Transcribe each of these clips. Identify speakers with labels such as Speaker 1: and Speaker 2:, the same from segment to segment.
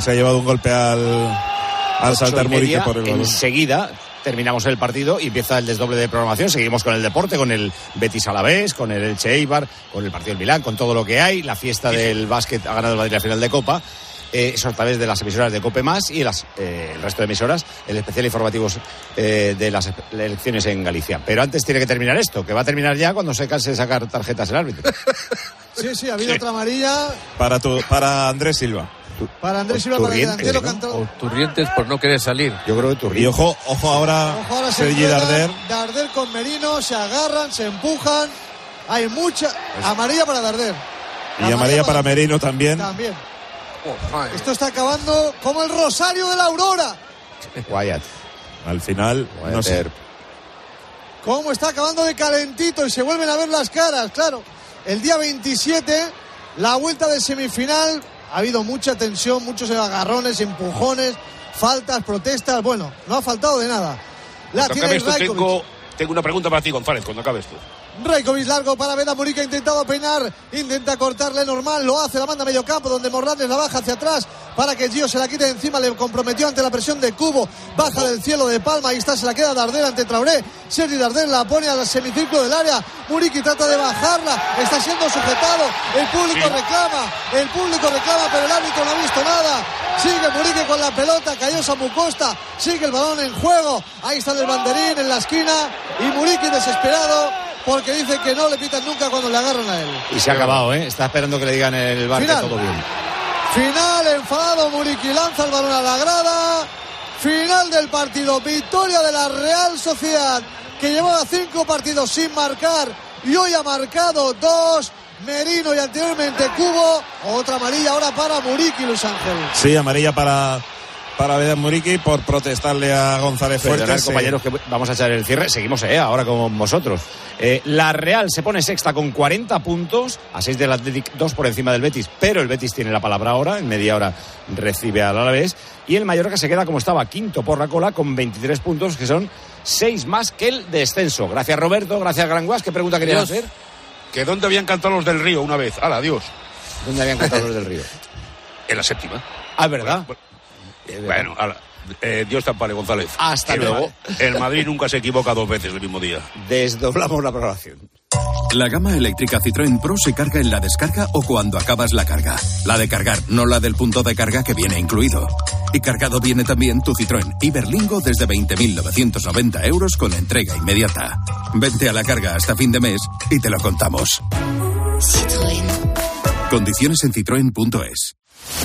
Speaker 1: Se ha llevado un golpe al, al saltar Muriqui por el balón.
Speaker 2: Enseguida terminamos el partido y empieza el desdoble de programación. Seguimos con el deporte, con el Betis Alavés, con el Elche Eibar, con el partido del Milán, con todo lo que hay. La fiesta del básquet ha ganado el Madrid la final de Copa. Eh, eso a través de las emisoras de Cope Más y las, eh, el resto de emisoras, el especial informativos eh, de las elecciones en Galicia. Pero antes tiene que terminar esto, que va a terminar ya cuando se canse de sacar tarjetas el árbitro.
Speaker 3: Sí, sí, ha habido otra amarilla.
Speaker 1: Para, tu, para Andrés Silva.
Speaker 3: Para Andrés Silva, para el delantero
Speaker 4: O
Speaker 3: cantó.
Speaker 4: Turrientes por no querer salir.
Speaker 2: Yo creo que
Speaker 1: Y
Speaker 2: Turrientes.
Speaker 1: ojo, ojo ahora,
Speaker 3: Ojo, ahora se
Speaker 1: Darder.
Speaker 3: Darder con Merino, se agarran, se empujan. Hay mucha. Amarilla para Darder.
Speaker 1: Y amarilla para Merino también.
Speaker 3: También.
Speaker 4: Oh.
Speaker 3: Esto está acabando como el Rosario de la Aurora.
Speaker 2: Wyatt.
Speaker 1: Al final, no sé.
Speaker 2: Wyatt.
Speaker 3: Cómo está acabando de calentito y se vuelven a ver las caras, claro. El día 27, la vuelta de semifinal, ha habido mucha tensión, muchos agarrones, empujones, faltas, protestas. Bueno, no ha faltado de nada. La tiene
Speaker 5: tengo, tengo una pregunta para ti, González, cuando acabes tú.
Speaker 3: Rajkovic largo para Veda Murica, ha intentado peinar, intenta cortarle normal, lo hace, la manda a medio campo, donde Morlanes la baja hacia atrás para que Gio se la quite de encima, le comprometió ante la presión de Cubo, baja del cielo de Palma, ahí está, se la queda Darder ante Traoré, Sergi Darder la pone al semicírculo del área, Muriqui trata de bajarla, está siendo sujetado, el público reclama, el público reclama, pero el árbitro no ha visto nada, sigue Muriqui con la pelota, cayó Samu Costa, sigue el balón en juego, ahí está el banderín en la esquina, y Muriqui desesperado, porque dice que no le pitan nunca cuando le agarran a él.
Speaker 2: Y se ha acabado, ¿eh? Está esperando que le digan en el bar que todo bien.
Speaker 3: Final, enfadado Muriqui, lanza el balón a la grada. Final del partido, victoria de la Real Sociedad, que llevaba cinco partidos sin marcar y hoy ha marcado dos. Merino y anteriormente Cubo. Otra amarilla ahora para Muriqui, Luis Ángel.
Speaker 1: Sí, amarilla para, para Vedán Muriqui por protestarle a González
Speaker 2: Perdonad,
Speaker 1: Fuertes.
Speaker 2: compañeros, que vamos a echar el cierre. Seguimos, eh, ahora con vosotros. Eh, la Real se pone sexta con 40 puntos, a 6 del Athletic, 2 por encima del Betis, pero el Betis tiene la palabra ahora, en media hora recibe al Alavés, y el Mallorca se queda como estaba, quinto por la cola, con 23 puntos, que son 6 más que el descenso. Gracias, Roberto, gracias, Granguas. ¿Qué pregunta querías hacer?
Speaker 5: Que dónde habían cantado los del río una vez. ¡Hala, adiós!
Speaker 2: ¿Dónde habían cantado los del río?
Speaker 5: En la séptima.
Speaker 2: Ah, ¿verdad?
Speaker 5: Bueno, Eh, Dios te ampare, González.
Speaker 2: Hasta
Speaker 5: y
Speaker 2: luego.
Speaker 5: el Madrid nunca se equivoca dos veces el mismo día.
Speaker 2: Desdoblamos la programación.
Speaker 6: La gama eléctrica Citroën Pro se carga en la descarga o cuando acabas la carga. La de cargar, no la del punto de carga que viene incluido. Y cargado viene también tu Citroën Iberlingo desde 20.990 euros con entrega inmediata. Vente a la carga hasta fin de mes y te lo contamos. Condiciones en citroen.es.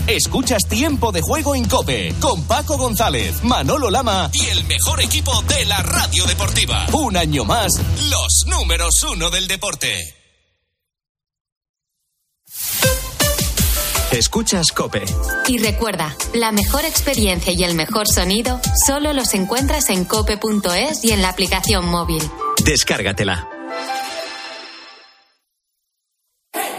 Speaker 7: Escuchas Tiempo de Juego en Cope con Paco González, Manolo Lama y el mejor equipo de la radio deportiva. Un año más, los números uno del deporte.
Speaker 8: Escuchas Cope.
Speaker 9: Y recuerda, la mejor experiencia y el mejor sonido solo los encuentras en cope.es y en la aplicación móvil.
Speaker 8: Descárgatela.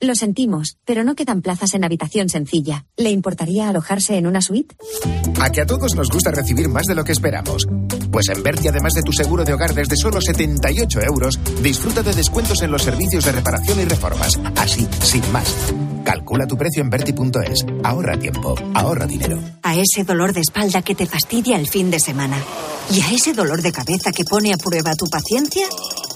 Speaker 10: Lo sentimos, pero no quedan plazas en habitación sencilla. ¿Le importaría alojarse en una suite?
Speaker 11: A que a todos nos gusta recibir más de lo que esperamos. Pues en Berti, además de tu seguro de hogar desde solo 78 euros, disfruta de descuentos en los servicios de reparación y reformas. Así, sin más. Calcula tu precio en Berti.es. Ahorra tiempo, ahorra dinero.
Speaker 12: A ese dolor de espalda que te fastidia el fin de semana. Y a ese dolor de cabeza que pone a prueba tu paciencia,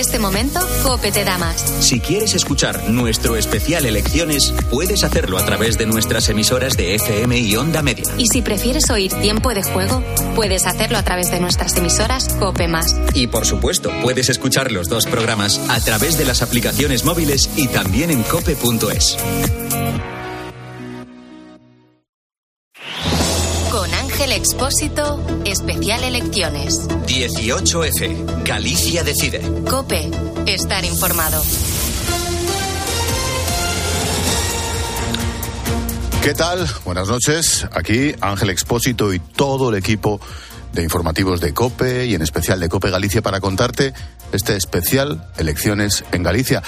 Speaker 9: Este momento, Cope te da más.
Speaker 13: Si quieres escuchar nuestro especial Elecciones, puedes hacerlo a través de nuestras emisoras de FM y Onda Media.
Speaker 9: Y si prefieres oír tiempo de juego, puedes hacerlo a través de nuestras emisoras Cope Más.
Speaker 13: Y por supuesto, puedes escuchar los dos programas a través de las aplicaciones móviles y también en cope.es.
Speaker 9: Ángel Expósito, especial elecciones.
Speaker 13: 18F. Galicia decide.
Speaker 9: Cope, estar informado.
Speaker 14: ¿Qué tal? Buenas noches. Aquí Ángel Expósito y todo el equipo de informativos de COPE y en especial de COPE Galicia para contarte este especial Elecciones en Galicia,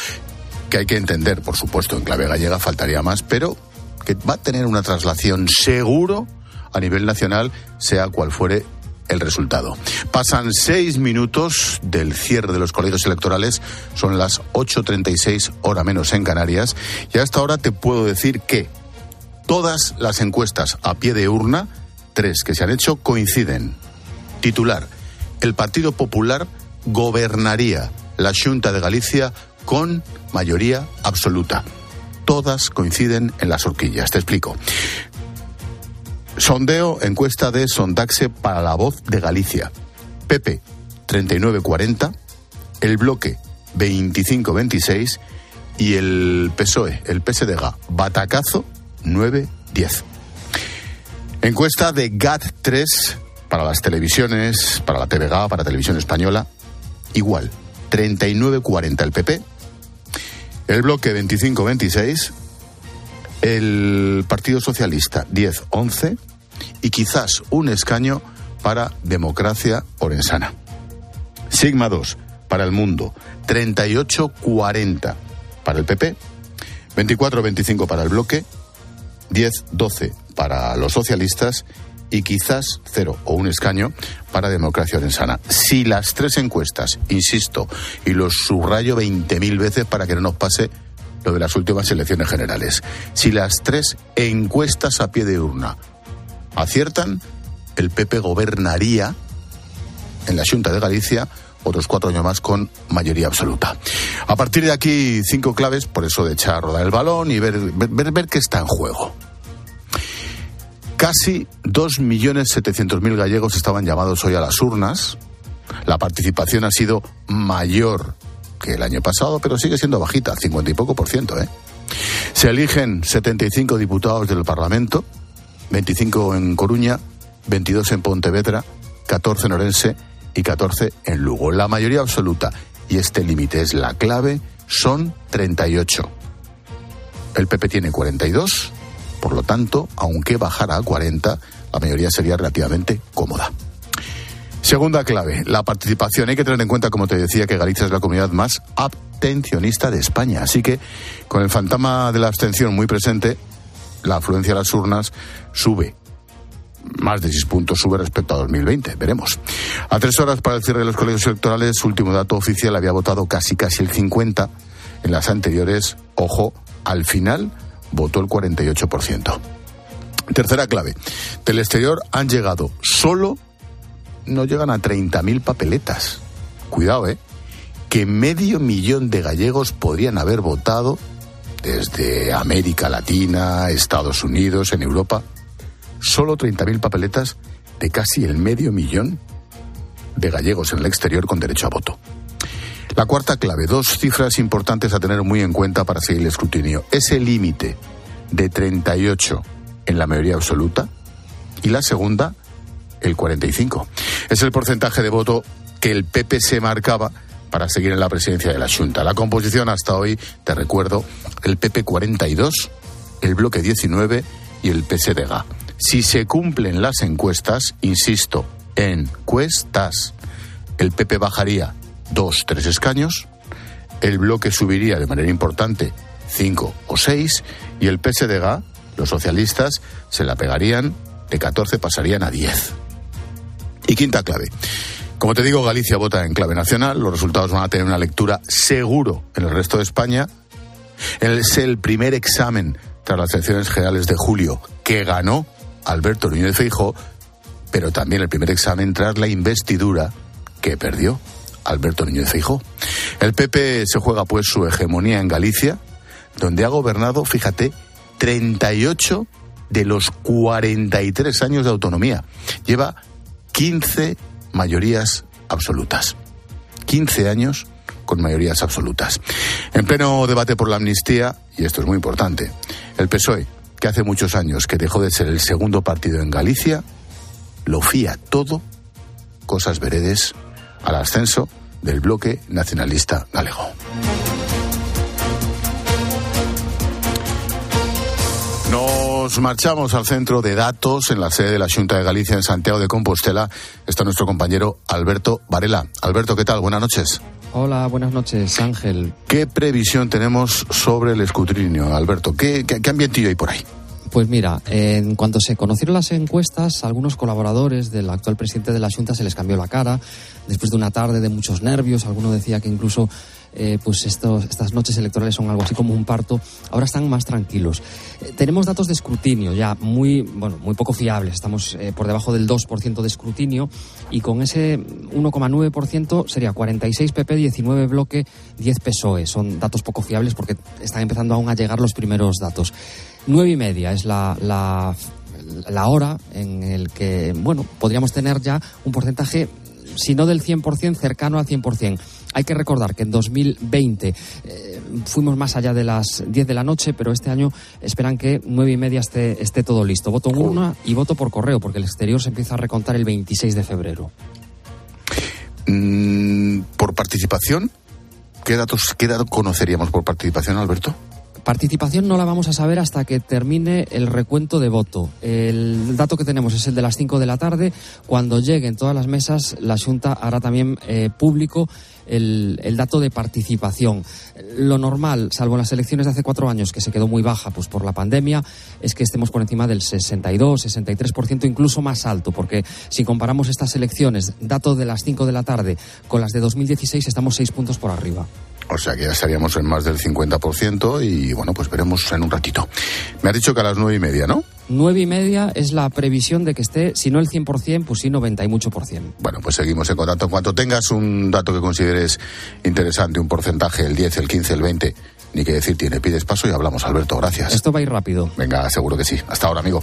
Speaker 14: que hay que entender, por supuesto, en clave gallega faltaría más, pero que va a tener una traslación seguro a nivel nacional, sea cual fuere el resultado. Pasan seis minutos del cierre de los colegios electorales, son las 8.36 hora menos en Canarias, y hasta ahora te puedo decir que todas las encuestas a pie de urna, tres que se han hecho, coinciden. Titular, el Partido Popular gobernaría la Junta de Galicia con mayoría absoluta. Todas coinciden en las horquillas. Te explico. Sondeo, encuesta de Sondaxe para la voz de Galicia. PP, 39-40. El bloque, 25-26. Y el PSOE, el PSDG, batacazo, 9-10. Encuesta de GAT3 para las televisiones, para la TVG, para Televisión Española. Igual, 39-40 el PP. El bloque 25-26 el Partido Socialista 10-11 y quizás un escaño para Democracia Orensana. Sigma 2 para el Mundo, 38-40 para el PP, 24-25 para el bloque, 10-12 para los socialistas y quizás cero o un escaño para Democracia Orensana. Si las tres encuestas, insisto, y los subrayo 20.000 veces para que no nos pase lo de las últimas elecciones generales. Si las tres encuestas a pie de urna aciertan, el PP gobernaría en la Junta de Galicia otros cuatro años más con mayoría absoluta. A partir de aquí, cinco claves, por eso de echar a rodar el balón y ver, ver, ver qué está en juego. Casi 2.700.000 gallegos estaban llamados hoy a las urnas. La participación ha sido mayor que el año pasado, pero sigue siendo bajita, 50 y poco por ciento. ¿eh? Se eligen 75 diputados del Parlamento, 25 en Coruña, 22 en Pontevedra, 14 en Orense y 14 en Lugo. La mayoría absoluta, y este límite es la clave, son 38. El PP tiene 42, por lo tanto, aunque bajara a 40, la mayoría sería relativamente cómoda. Segunda clave, la participación. Hay que tener en cuenta, como te decía, que Galicia es la comunidad más abstencionista de España. Así que, con el fantasma de la abstención muy presente, la afluencia a las urnas sube. Más de seis puntos sube respecto a 2020. Veremos. A tres horas para el cierre de los colegios electorales, último dato oficial, había votado casi casi el 50. En las anteriores, ojo, al final votó el 48%. Tercera clave. Del exterior han llegado solo no llegan a 30.000 papeletas. Cuidado, ¿eh? Que medio millón de gallegos podrían haber votado desde América Latina, Estados Unidos, en Europa. Solo 30.000 papeletas de casi el medio millón de gallegos en el exterior con derecho a voto. La cuarta clave, dos cifras importantes a tener muy en cuenta para seguir el escrutinio. Ese límite de 38 en la mayoría absoluta y la segunda, el 45. Es el porcentaje de voto que el PP se marcaba para seguir en la presidencia de la Junta. La composición hasta hoy, te recuerdo, el PP 42, el bloque 19 y el PSDG. Si se cumplen las encuestas, insisto, encuestas, el PP bajaría dos, tres escaños, el bloque subiría de manera importante cinco o seis y el PSDG, los socialistas, se la pegarían de 14 pasarían a 10. Y quinta clave. Como te digo, Galicia vota en clave nacional, los resultados van a tener una lectura seguro en el resto de España. Es el primer examen tras las elecciones generales de julio que ganó Alberto Núñez Feijóo, pero también el primer examen tras la investidura que perdió Alberto Núñez Feijóo. El PP se juega pues su hegemonía en Galicia, donde ha gobernado, fíjate, 38 de los 43 años de autonomía. Lleva 15 mayorías absolutas. 15 años con mayorías absolutas. En pleno debate por la amnistía, y esto es muy importante, el PSOE, que hace muchos años que dejó de ser el segundo partido en Galicia, lo fía todo, cosas veredes, al ascenso del bloque nacionalista galego. Nos marchamos al centro de datos en la sede de la Junta de Galicia en Santiago de Compostela. Está nuestro compañero Alberto Varela. Alberto, ¿qué tal? Buenas noches.
Speaker 15: Hola, buenas noches, Ángel.
Speaker 14: ¿Qué previsión tenemos sobre el escrutinio, Alberto? ¿Qué, qué, qué ambientillo hay por ahí?
Speaker 15: Pues mira, en cuanto se conocieron las encuestas, a algunos colaboradores del actual presidente de la Junta se les cambió la cara. Después de una tarde de muchos nervios, alguno decía que incluso eh, pues estos, estas noches electorales son algo así como un parto, ahora están más tranquilos. Eh, tenemos datos de escrutinio ya muy, bueno, muy poco fiables, estamos eh, por debajo del 2% de escrutinio y con ese 1,9% sería 46 PP, 19 bloque, 10 PSOE. Son datos poco fiables porque están empezando aún a llegar los primeros datos. Nueve y media es la, la, la hora en el que, bueno, podríamos tener ya un porcentaje si no del 100%, cercano al 100%. Hay que recordar que en 2020 eh, fuimos más allá de las 10 de la noche, pero este año esperan que 9 y media esté, esté todo listo. Voto en urna y voto por correo, porque el exterior se empieza a recontar el 26 de febrero.
Speaker 14: Mm, ¿Por participación? ¿Qué datos, ¿Qué datos conoceríamos por participación, Alberto?
Speaker 15: Participación no la vamos a saber hasta que termine el recuento de voto. El dato que tenemos es el de las 5 de la tarde. Cuando lleguen todas las mesas, la Junta hará también eh, público el, dato de participación. Lo normal, salvo en las elecciones de hace cuatro años, que se quedó muy baja pues, por la pandemia, es que estemos por encima del 62, 63%, incluso más alto, porque si comparamos estas elecciones, dato de las 5 de la tarde, con las de 2016, estamos seis puntos por arriba.
Speaker 14: O sea que ya estaríamos en más del 50% y bueno, pues veremos en un ratito. Me ha dicho que a las nueve y media, ¿no?
Speaker 15: Nueve y media es la previsión de que esté, si no el 100%, pues sí 90 y mucho por cien.
Speaker 14: Bueno, pues seguimos en contacto. En cuanto tengas un dato que consideres interesante, un porcentaje, el 10, el 15, el 20, ni que decir tiene, pides paso y hablamos, Alberto. Gracias.
Speaker 15: Esto va a ir rápido.
Speaker 14: Venga, seguro que sí. Hasta ahora, amigo.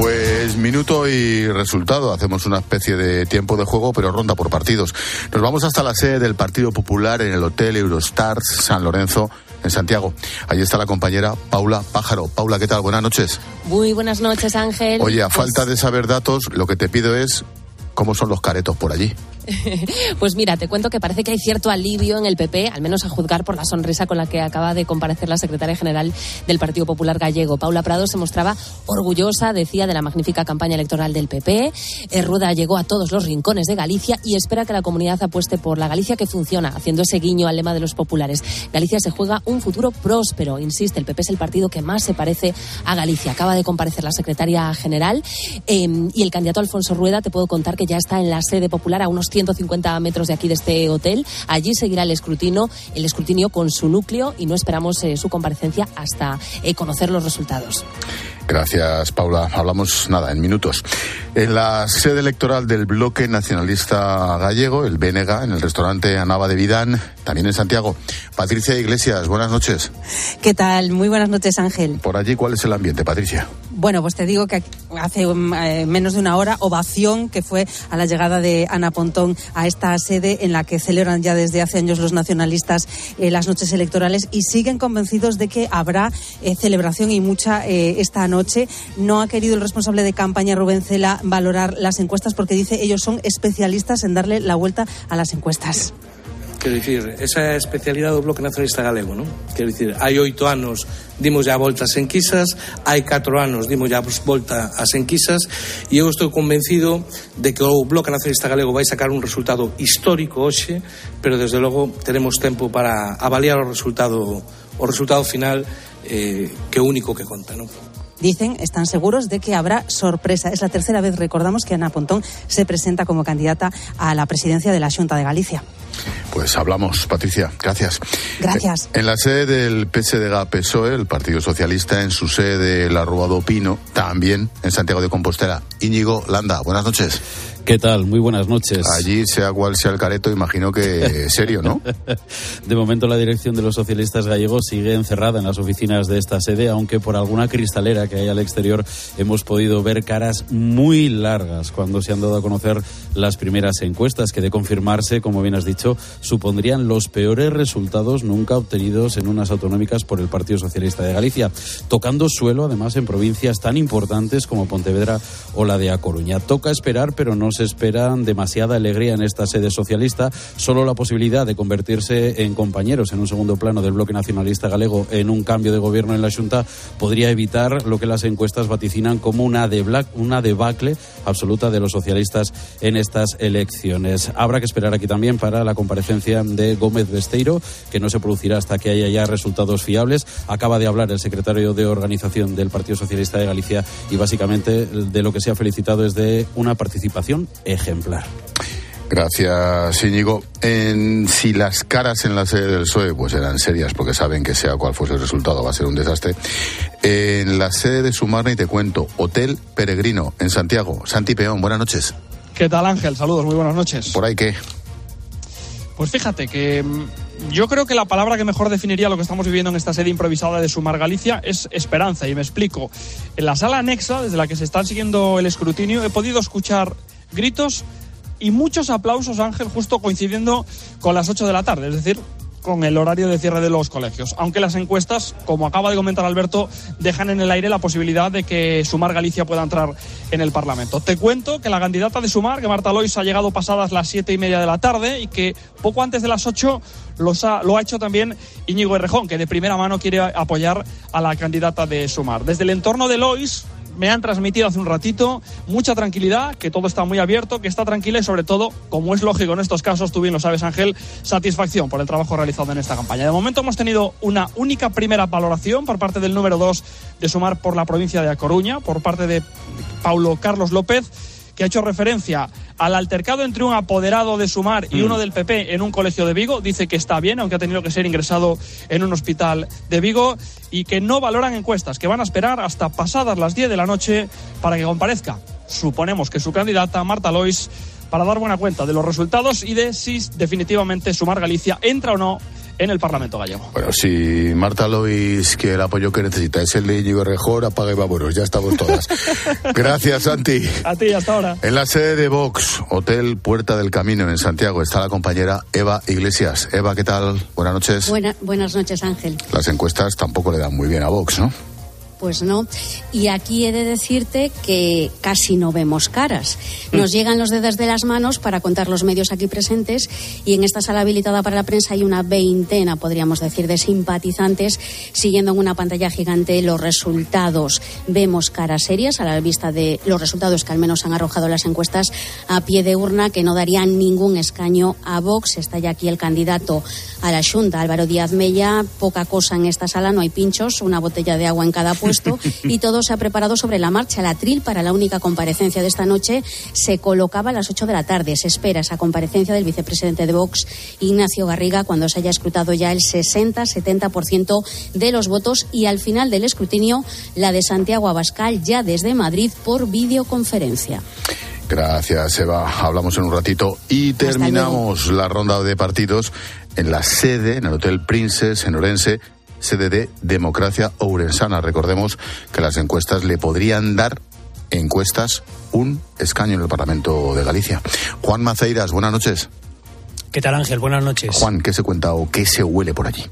Speaker 14: Pues minuto y resultado. Hacemos una especie de tiempo de juego, pero ronda por partidos. Nos vamos hasta la sede del Partido Popular en el Hotel Eurostars San Lorenzo, en Santiago. Allí está la compañera Paula Pájaro. Paula, ¿qué tal? Buenas noches.
Speaker 16: Muy buenas noches, Ángel.
Speaker 14: Oye, a pues... falta de saber datos, lo que te pido es cómo son los caretos por allí.
Speaker 16: Pues mira, te cuento que parece que hay cierto alivio en el PP, al menos a juzgar por la sonrisa con la que acaba de comparecer la secretaria general del Partido Popular Gallego. Paula Prado se mostraba orgullosa, decía, de la magnífica campaña electoral del PP. Ruda llegó a todos los rincones de Galicia y espera que la comunidad apueste por la Galicia que funciona, haciendo ese guiño al lema de los populares. Galicia se juega un futuro próspero, insiste, el PP es el partido que más se parece a Galicia. Acaba de comparecer la secretaria general eh, y el candidato Alfonso Rueda, te puedo contar que ya está en la sede popular a unos 150 metros de aquí de este hotel. Allí seguirá el escrutinio, el escrutinio con su núcleo y no esperamos eh, su comparecencia hasta eh, conocer los resultados.
Speaker 14: Gracias, Paula. Hablamos nada en minutos. En la sede electoral del bloque nacionalista gallego, el BNG, en el restaurante Anava de Vidán, también en Santiago. Patricia Iglesias, buenas noches.
Speaker 17: ¿Qué tal? Muy buenas noches, Ángel.
Speaker 14: Por allí, ¿cuál es el ambiente, Patricia?
Speaker 17: Bueno, pues te digo que hace eh, menos de una hora, ovación que fue a la llegada de Ana Pontón a esta sede en la que celebran ya desde hace años los nacionalistas eh, las noches electorales y siguen convencidos de que habrá eh, celebración y mucha esta noche. No ha querido el responsable de campaña, Rubén Cela, valorar las encuestas porque dice ellos son especialistas en darle la vuelta a las encuestas.
Speaker 18: Quero dicir, esa especialidade do Bloque Nacionalista Galego, non? Quero dicir, hai oito anos dimos ya volta ás enquisas, hai catro anos dimos ya volta ás enquisas, e eu estou convencido de que o Bloque Nacionalista Galego vai sacar un resultado histórico hoxe, pero desde logo teremos tempo para avaliar o resultado o resultado final eh, que é único que conta, non?
Speaker 17: Dicen, están seguros de que habrá sorpresa. Es la tercera vez, recordamos, que Ana Pontón se presenta como candidata a la presidencia de la Junta de Galicia.
Speaker 14: Pues hablamos, Patricia. Gracias.
Speaker 17: Gracias.
Speaker 14: En la sede del PSDG PSOE, el Partido Socialista, en su sede de la do Pino, también en Santiago de Compostela. Íñigo Landa, buenas noches.
Speaker 19: ¿Qué tal? Muy buenas noches.
Speaker 14: Allí, sea cual sea el careto, imagino que serio, ¿no?
Speaker 19: de momento, la dirección de los socialistas gallegos sigue encerrada en las oficinas de esta sede, aunque por alguna cristalera que hay al exterior hemos podido ver caras muy largas cuando se han dado a conocer las primeras encuestas, que de confirmarse, como bien has dicho, supondrían los peores resultados nunca obtenidos en unas autonómicas por el Partido Socialista de Galicia, tocando suelo además en provincias tan importantes como Pontevedra o la de A Coruña. Toca esperar, pero no se espera demasiada alegría en esta sede socialista. Solo la posibilidad de convertirse en compañeros en un segundo plano del bloque nacionalista galego en un cambio de gobierno en la Junta podría evitar lo que las encuestas vaticinan como una, una debacle absoluta de los socialistas en estas elecciones. Habrá que esperar aquí también para la comparecencia de Gómez Besteiro, que no se producirá hasta que haya ya resultados fiables. Acaba de hablar el secretario de organización del Partido Socialista de Galicia y básicamente de lo que se ha felicitado es de una participación ejemplar.
Speaker 14: Gracias, Íñigo. En, si las caras en la sede del PSOE pues eran serias, porque saben que sea cual fuese el resultado va a ser un desastre, en la sede de Sumarna, y te cuento, Hotel Peregrino, en Santiago. Santi Peón, buenas noches.
Speaker 20: ¿Qué tal, Ángel? Saludos, muy buenas noches.
Speaker 14: ¿Por ahí qué?
Speaker 20: Pues fíjate que mm, yo creo que la palabra que mejor definiría lo que estamos viviendo en esta sede improvisada de Sumar Galicia es esperanza, y me explico. En la sala anexa, desde la que se está siguiendo el escrutinio, he podido escuchar gritos y muchos aplausos, Ángel, justo coincidiendo con las 8 de la tarde, es decir, con el horario de cierre de los colegios. Aunque las encuestas, como acaba de comentar Alberto, dejan en el aire la posibilidad de que Sumar Galicia pueda entrar en el Parlamento. Te cuento que la candidata de Sumar, que Marta Lois, ha llegado pasadas las siete y media de la tarde y que poco antes de las 8 ha, lo ha hecho también Íñigo Errejón, que de primera mano quiere apoyar a la candidata de Sumar. Desde el entorno de Lois, me han transmitido hace un ratito mucha tranquilidad, que todo está muy abierto, que está tranquila y sobre todo, como es lógico en estos casos, tú bien lo sabes Ángel, satisfacción por el trabajo realizado en esta campaña. De momento hemos tenido una única primera valoración por parte del número 2 de Sumar por la provincia de A Coruña, por parte de Paulo Carlos López que ha hecho referencia al altercado entre un apoderado de Sumar y mm. uno del PP en un colegio de Vigo. Dice que está bien, aunque ha tenido que ser ingresado en un hospital de Vigo y que no valoran encuestas, que van a esperar hasta pasadas las 10 de la noche para que comparezca. Suponemos que su candidata, Marta Lois, para dar buena cuenta de los resultados y de si definitivamente Sumar Galicia entra o no en el Parlamento gallego.
Speaker 14: Bueno, si Marta Lois, que el apoyo que necesita es el de Íñigo Rejor, apaga y vámonos, ya estamos todas. Gracias, Santi.
Speaker 20: A ti, hasta ahora.
Speaker 14: En la sede de Vox, Hotel Puerta del Camino en Santiago, está la compañera Eva Iglesias. Eva, ¿qué tal? Buenas noches.
Speaker 21: buenas noches, Ángel.
Speaker 14: Las encuestas tampoco le dan muy bien a Vox, ¿no?
Speaker 21: Pues no. Y aquí he de decirte que casi no vemos caras. Nos mm. llegan los dedos de las manos para contar los medios aquí presentes y en esta sala habilitada para la prensa hay una veintena, podríamos decir, de simpatizantes siguiendo en una pantalla gigante los resultados. Vemos caras serias a la vista de los resultados que al menos han arrojado las encuestas a pie de urna que no darían ningún escaño a Vox. Está ya aquí el candidato a la Junta, Álvaro Díaz Mella. Poca cosa en esta sala, no hay pinchos, una botella de agua en cada y todo se ha preparado sobre la marcha. La tril para la única comparecencia de esta noche se colocaba a las 8 de la tarde. Se espera esa comparecencia del vicepresidente de Vox, Ignacio Garriga, cuando se haya escrutado ya el 60-70% de los votos y al final del escrutinio la de Santiago Abascal ya desde Madrid por videoconferencia.
Speaker 14: Gracias, Eva. Hablamos en un ratito y terminamos la ronda de partidos en la sede, en el Hotel Princess, en Orense, sede de Democracia Ourensana. Recordemos que las encuestas le podrían dar encuestas un escaño en el Parlamento de Galicia. Juan Maceiras, buenas noches.
Speaker 22: ¿Qué tal Ángel? Buenas noches.
Speaker 14: Juan, ¿qué se cuenta o qué se huele por allí?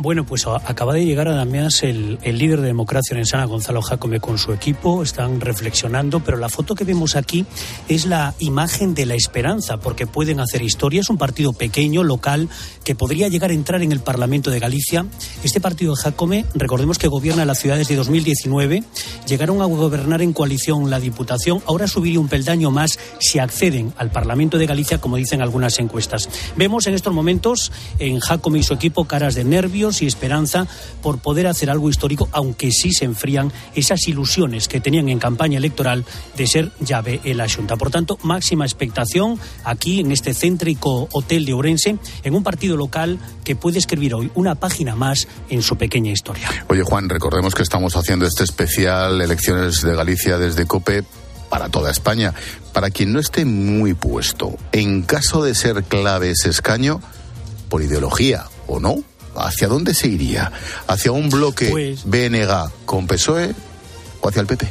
Speaker 22: Bueno, pues acaba de llegar además el, el líder de Democracia Orensana, Gonzalo Jacome, con su equipo. Están reflexionando, pero la foto que vemos aquí es la imagen de la esperanza, porque pueden hacer historia. Es un partido pequeño, local, que podría llegar a entrar en el Parlamento de Galicia. Este partido de Jacome, recordemos que gobierna las ciudades de 2019, llegaron a gobernar en coalición la Diputación. Ahora subiría un peldaño más si acceden al Parlamento de Galicia, como dicen algunas encuestas. Vemos en estos momentos en Jacome y su equipo caras de nervios y esperanza por poder hacer algo histórico, aunque sí se enfrían esas ilusiones que tenían en campaña electoral de ser llave en la Junta. Por tanto, máxima expectación aquí en este céntrico hotel de Orense, en un partido local que puede escribir hoy una página más en su pequeña historia.
Speaker 14: Oye, Juan, recordemos que estamos haciendo este especial Elecciones de Galicia desde COPE para toda España. Para quien no esté muy puesto, en caso de ser clave ese escaño, por ideología o no, ¿hacia dónde se iría? ¿Hacia un bloque
Speaker 22: Pues-
Speaker 14: BNG con PSOE o hacia el PP?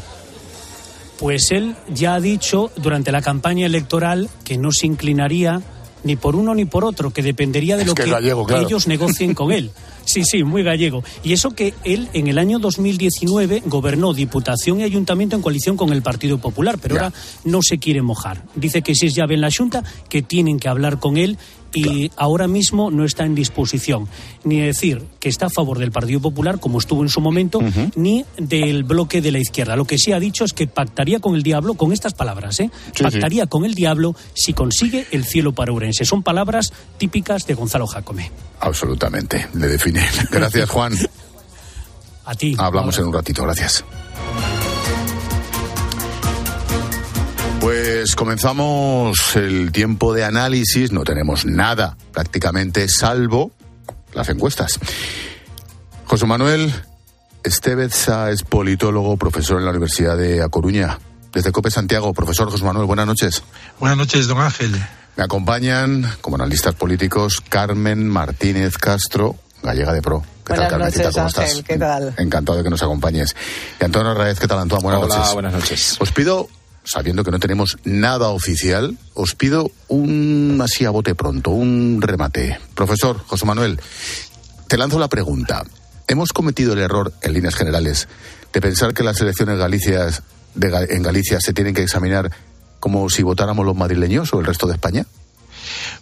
Speaker 22: Pues él ya ha dicho durante la campaña electoral que no se inclinaría ni por uno ni por otro, que dependería de
Speaker 14: Es
Speaker 22: lo
Speaker 14: que claro.
Speaker 22: ellos negocien con él. Sí, sí, muy gallego. Y eso que él en el año 2019 gobernó Diputación y Ayuntamiento en coalición con el Partido Popular, pero ahora no se quiere mojar. Dice que si es llave en la Junta, que tienen que hablar con él y ahora mismo no está en disposición ni decir que está a favor del Partido Popular, como estuvo en su momento, ni del bloque de la izquierda. Lo que sí ha dicho es que pactaría con el diablo, con estas palabras, ¿eh?
Speaker 14: Sí,
Speaker 22: pactaría con el diablo si consigue el cielo para Urense. Son palabras típicas de Gonzalo Jacome.
Speaker 14: Absolutamente, le define. Gracias, Juan.
Speaker 22: A ti.
Speaker 14: Hablamos en un ratito, gracias. Pues comenzamos el tiempo de análisis, no tenemos nada prácticamente salvo las encuestas. José Manuel Esteveza es politólogo, profesor en la Universidad de A Coruña. Desde COPE Santiago, profesor José Manuel, buenas noches.
Speaker 23: Buenas noches, don Ángel.
Speaker 14: Me acompañan como analistas políticos Carmen Martínez Castro, gallega de Pro. ¿Qué
Speaker 24: Buenas
Speaker 14: tal,
Speaker 24: noches,
Speaker 14: ¿Cómo
Speaker 24: Ángel.
Speaker 14: estás?
Speaker 24: ¿Qué tal?
Speaker 14: Encantado de que nos acompañes. Y Antonio Raez, ¿qué tal, Antonio? Buenas
Speaker 25: Hola,
Speaker 14: noches.
Speaker 25: buenas noches.
Speaker 14: Os pido, sabiendo que no tenemos nada oficial, os pido un así a bote pronto, un remate. Profesor José Manuel, te lanzo la pregunta. ¿Hemos cometido el error, en líneas generales, de pensar que las elecciones galicias de en Galicia se tienen que examinar como si votáramos los madrileños o el resto de España?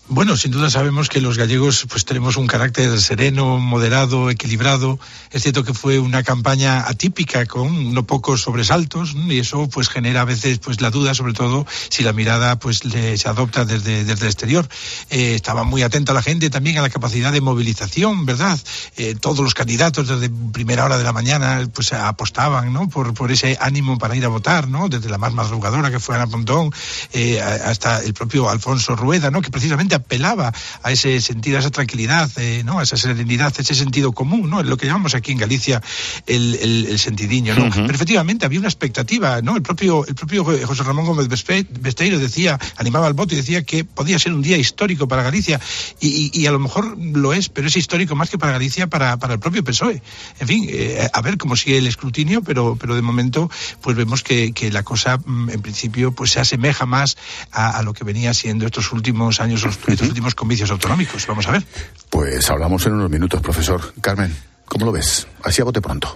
Speaker 23: Bueno, sin duda sabemos que los gallegos pues tenemos un carácter sereno, moderado, equilibrado. Es cierto que fue una campaña atípica con no pocos sobresaltos y eso pues genera a veces pues la duda, sobre todo si la mirada pues le- se adopta desde, desde el exterior. Eh, estaba muy atenta la gente también a la capacidad de movilización, ¿verdad? Eh, todos los candidatos desde primera hora de la mañana pues apostaban, ¿no? Por, por ese ánimo para ir a votar, ¿no? Desde la más madrugadora que fue Ana Pontón eh, hasta el propio Alfonso Rueda, ¿no? Que precisamente apelaba a ese sentido, a esa tranquilidad, eh, ¿no? A esa serenidad, a ese sentido común, ¿no? Lo que llamamos aquí en Galicia el, el, el sentidiño, ¿no? Pero efectivamente había una expectativa, ¿no? El propio, el propio José Ramón Gómez Besteiro decía, animaba al voto y decía que podía ser un día histórico para Galicia y, y- y a lo mejor lo es, pero es histórico más que para Galicia, para, para el propio PSOE. En fin, eh, a ver cómo sigue el escrutinio, pero, pero de momento pues vemos que, que la cosa mm, en principio pues se asemeja más a, a lo que venía siendo estos últimos años, los- estos últimos comicios autonómicos. Vamos a ver.
Speaker 14: Pues hablamos en unos minutos, profesor. Carmen, ¿cómo lo ves? Así a bote pronto.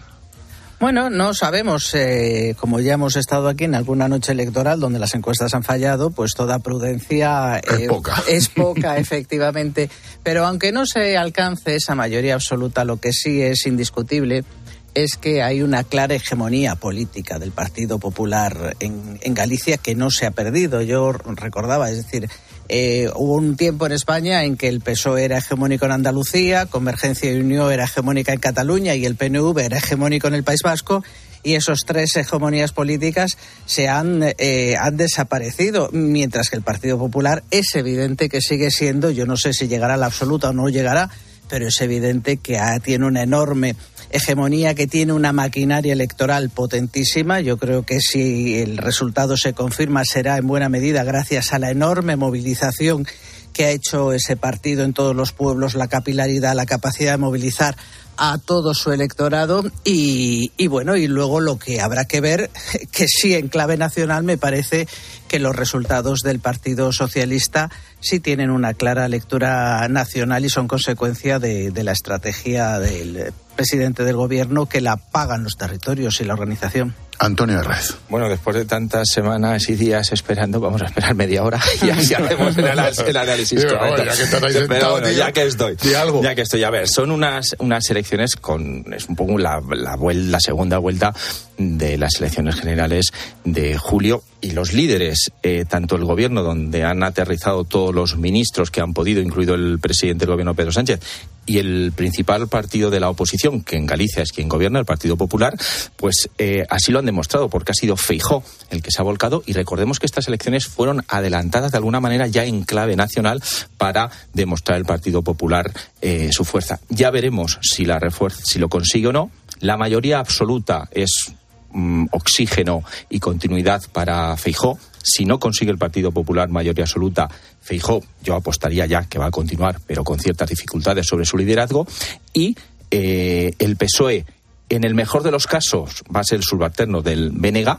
Speaker 24: Bueno, no sabemos, eh, como ya hemos estado aquí en alguna noche electoral donde las encuestas han fallado, pues toda prudencia
Speaker 14: Es poca.
Speaker 24: es poca, efectivamente. Pero aunque no se alcance esa mayoría absoluta, lo que sí es indiscutible es que hay una clara hegemonía política del Partido Popular en, en Galicia que no se ha perdido. Yo recordaba, es decir, eh, hubo un tiempo en España en que el PSOE era hegemónico en Andalucía, Convergencia y Unión era hegemónica en Cataluña y el PNV era hegemónico en el País Vasco y esos tres hegemonías políticas se han, eh, han desaparecido, mientras que el Partido Popular es evidente que sigue siendo, yo no sé si llegará a la absoluta o no llegará, pero es evidente que tiene una enorme hegemonía, que tiene una maquinaria electoral potentísima. Yo creo que si el resultado se confirma será en buena medida gracias a la enorme movilización que ha hecho ese partido en todos los pueblos, la capilaridad, la capacidad de movilizar a todo su electorado y, bueno, y luego lo que habrá que ver, que sí en clave nacional me parece que los resultados del Partido Socialista sí tienen una clara lectura nacional y son consecuencia de la estrategia del presidente del gobierno que la pagan los territorios y la organización.
Speaker 14: Antonio Herrez.
Speaker 25: Bueno, después de tantas semanas y días esperando, vamos a esperar media hora y así hacemos el, análisis.
Speaker 14: Bueno, ya que
Speaker 25: Pero
Speaker 14: sentado,
Speaker 25: bueno, ya que estoy,
Speaker 14: algo.
Speaker 25: ya que estoy, a ver, son unas unas elecciones con es un poco la la, vuel- la segunda vuelta de las elecciones generales de julio y los líderes, eh, tanto el gobierno donde han aterrizado todos los ministros que han podido, incluido el presidente del gobierno Pedro Sánchez, y el principal partido de la oposición, que en Galicia es quien gobierna, el Partido Popular, pues eh, así lo han demostrado, porque ha sido Feijó el que se ha volcado. Y recordemos que estas elecciones fueron adelantadas de alguna manera ya en clave nacional para demostrar el Partido Popular eh, su fuerza. Ya veremos si, la refuerza, si lo consigue o no. La mayoría absoluta es mm, oxígeno y continuidad para Feijó. Si no consigue el Partido Popular mayoría absoluta, Feijó, yo apostaría ya que va a continuar, pero con ciertas dificultades sobre su liderazgo. Y eh, el PSOE, en el mejor de los casos, va a ser el subalterno del BNG,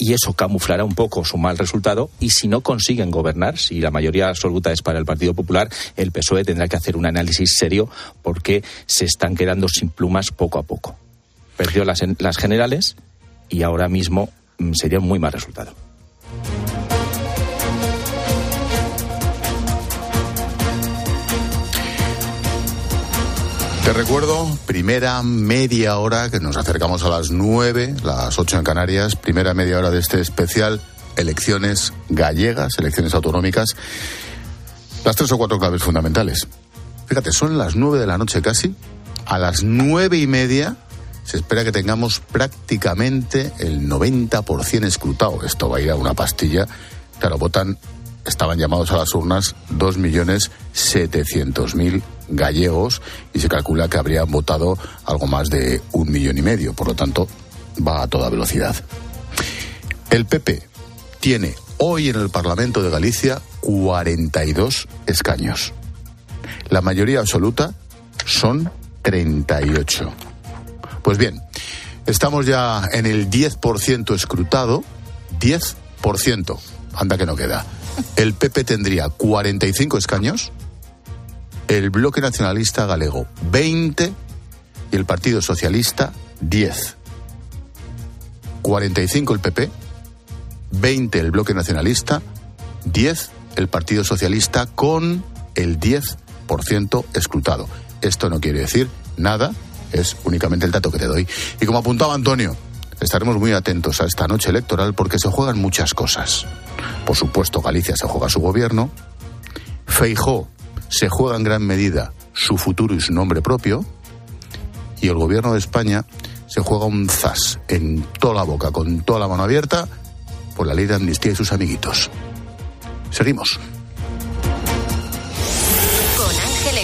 Speaker 25: y eso camuflará un poco su mal resultado y si no consiguen gobernar, si la mayoría absoluta es para el Partido Popular, el PSOE tendrá que hacer un análisis serio porque se están quedando sin plumas poco a poco. Perdió las, generales y ahora mismo mm, sería un muy mal resultado.
Speaker 14: Te recuerdo, primera media hora, que nos acercamos a las nueve, las ocho en Canarias, primera media hora de este especial, elecciones gallegas, elecciones autonómicas, las tres o cuatro claves fundamentales. Fíjate, son las nueve de la noche casi, a las nueve y media se espera que tengamos prácticamente el 90% escrutado. Esto va a ir a una pastilla. Claro, votan, estaban llamados a las urnas 2.700.000 gallegos y se calcula que habrían votado algo más de un millón y medio. Por lo tanto, va a toda velocidad. El PP tiene hoy en el Parlamento de Galicia 42 escaños. La mayoría absoluta son 38. Pues bien, estamos ya en el 10% escrutado. 10%. Anda que no queda. El PP tendría 45 escaños, el Bloque Nacionalista Galego 20 y el Partido Socialista 10. 45 el PP, 20 el Bloque Nacionalista, 10 el Partido Socialista con el 10% escrutado. Esto no quiere decir nada, es únicamente el dato que te doy. Y como apuntaba Antonio, estaremos muy atentos a esta noche electoral porque se juegan muchas cosas. Por supuesto, Galicia se juega su gobierno, Feijó se juega en gran medida su futuro y su nombre propio, y el gobierno de España se juega un zas en toda la boca, con toda la mano abierta, por la ley de amnistía y sus amiguitos. Seguimos.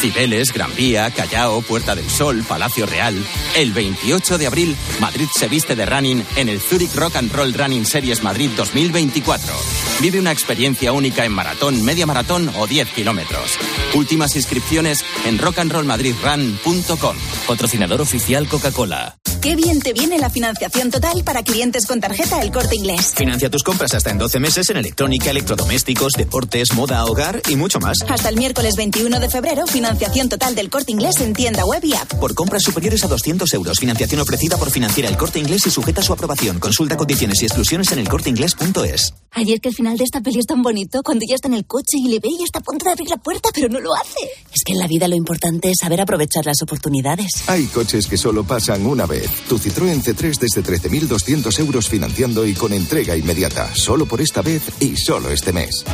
Speaker 13: Cibeles, Gran Vía, Callao, Puerta del Sol, Palacio Real. El 28 de abril, Madrid se viste de running en el Zurich Rock and Roll Running Series Madrid 2024. Vive una experiencia única en maratón, media maratón o 10 kilómetros. Últimas inscripciones en rockandrollmadridrun.com. Patrocinador oficial Coca-Cola.
Speaker 26: Qué bien te viene la financiación total para clientes con tarjeta El Corte Inglés.
Speaker 13: Financia tus compras hasta en 12 meses en electrónica, electrodomésticos, deportes, moda, hogar y mucho más.
Speaker 26: Hasta el miércoles 21 de febrero, financiación total del Corte Inglés en tienda web y app.
Speaker 13: Por compras superiores a 200 euros, financiación ofrecida por Financiera El Corte Inglés y sujeta a su aprobación. Consulta condiciones y exclusiones en elcorteinglés.es.
Speaker 26: Ayer que el final de esta peli es tan bonito, cuando ya está en el coche y le ve y está a punto de abrir la puerta, pero no lo hace. Es que en la vida lo importante es saber aprovechar las oportunidades.
Speaker 27: Hay coches que solo pasan una vez. Tu Citroën C3 desde 13.200 euros financiando y con entrega inmediata. Solo por esta vez y solo este mes.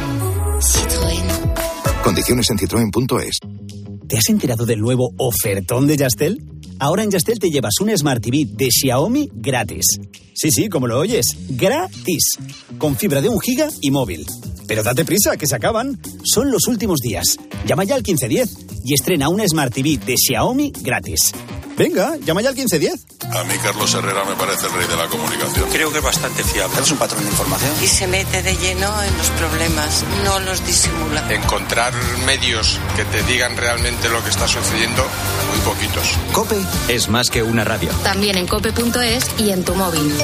Speaker 26: Citroën.
Speaker 27: Condiciones en citroen.es.
Speaker 28: ¿Te has enterado del nuevo ofertón de Yastel? Ahora en Yastel te llevas un Smart TV de Xiaomi gratis. Sí, sí, como lo oyes, gratis. Con fibra de un giga y móvil. Pero date prisa, que se acaban. Son los últimos días. Llama ya al 1510 y estrena una Smart TV de Xiaomi gratis. Venga, llama ya al 1510.
Speaker 29: A mí Carlos Herrera me parece el rey de la comunicación.
Speaker 30: Creo que es bastante fiable.
Speaker 28: Es un patrón de información.
Speaker 31: Y se mete de lleno en los problemas, no los disimula.
Speaker 32: Encontrar medios que te digan realmente lo que está sucediendo, muy poquitos.
Speaker 13: Cope es más que una radio.
Speaker 9: También en cope.es y en tu móvil.